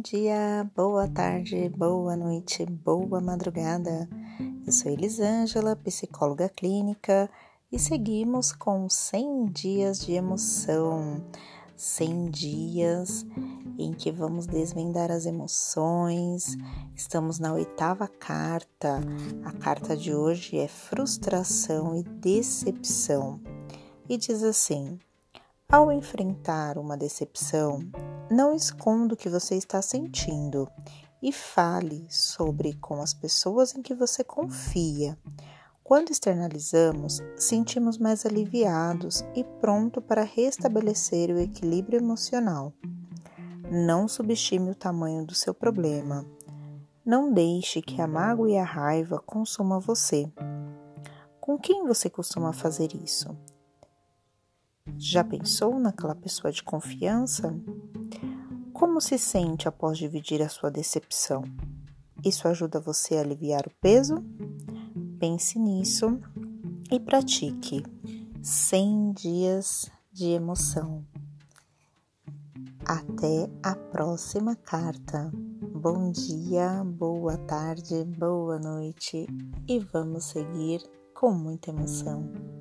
dia, boa tarde, boa noite, boa madrugada. Eu sou Elisângela, psicóloga clínica, e seguimos com 100 dias de emoção. 100 dias em que vamos desvendar as emoções. Estamos na oitava carta. A carta de hoje é frustração e decepção. E diz assim: Ao enfrentar uma decepção, não esconda o que você está sentindo e fale sobre com as pessoas em que você confia. Quando externalizamos, sentimos mais aliviados e pronto para restabelecer o equilíbrio emocional. Não subestime o tamanho do seu problema. Não deixe que a mágoa e a raiva consumam você. Com quem você costuma fazer isso? Já pensou naquela pessoa de confiança? Como se sente após dividir a sua decepção? Isso ajuda você a aliviar o peso? Pense nisso e pratique 100 dias de emoção. Até a próxima carta. Bom dia, boa tarde, boa noite e vamos seguir com muita emoção.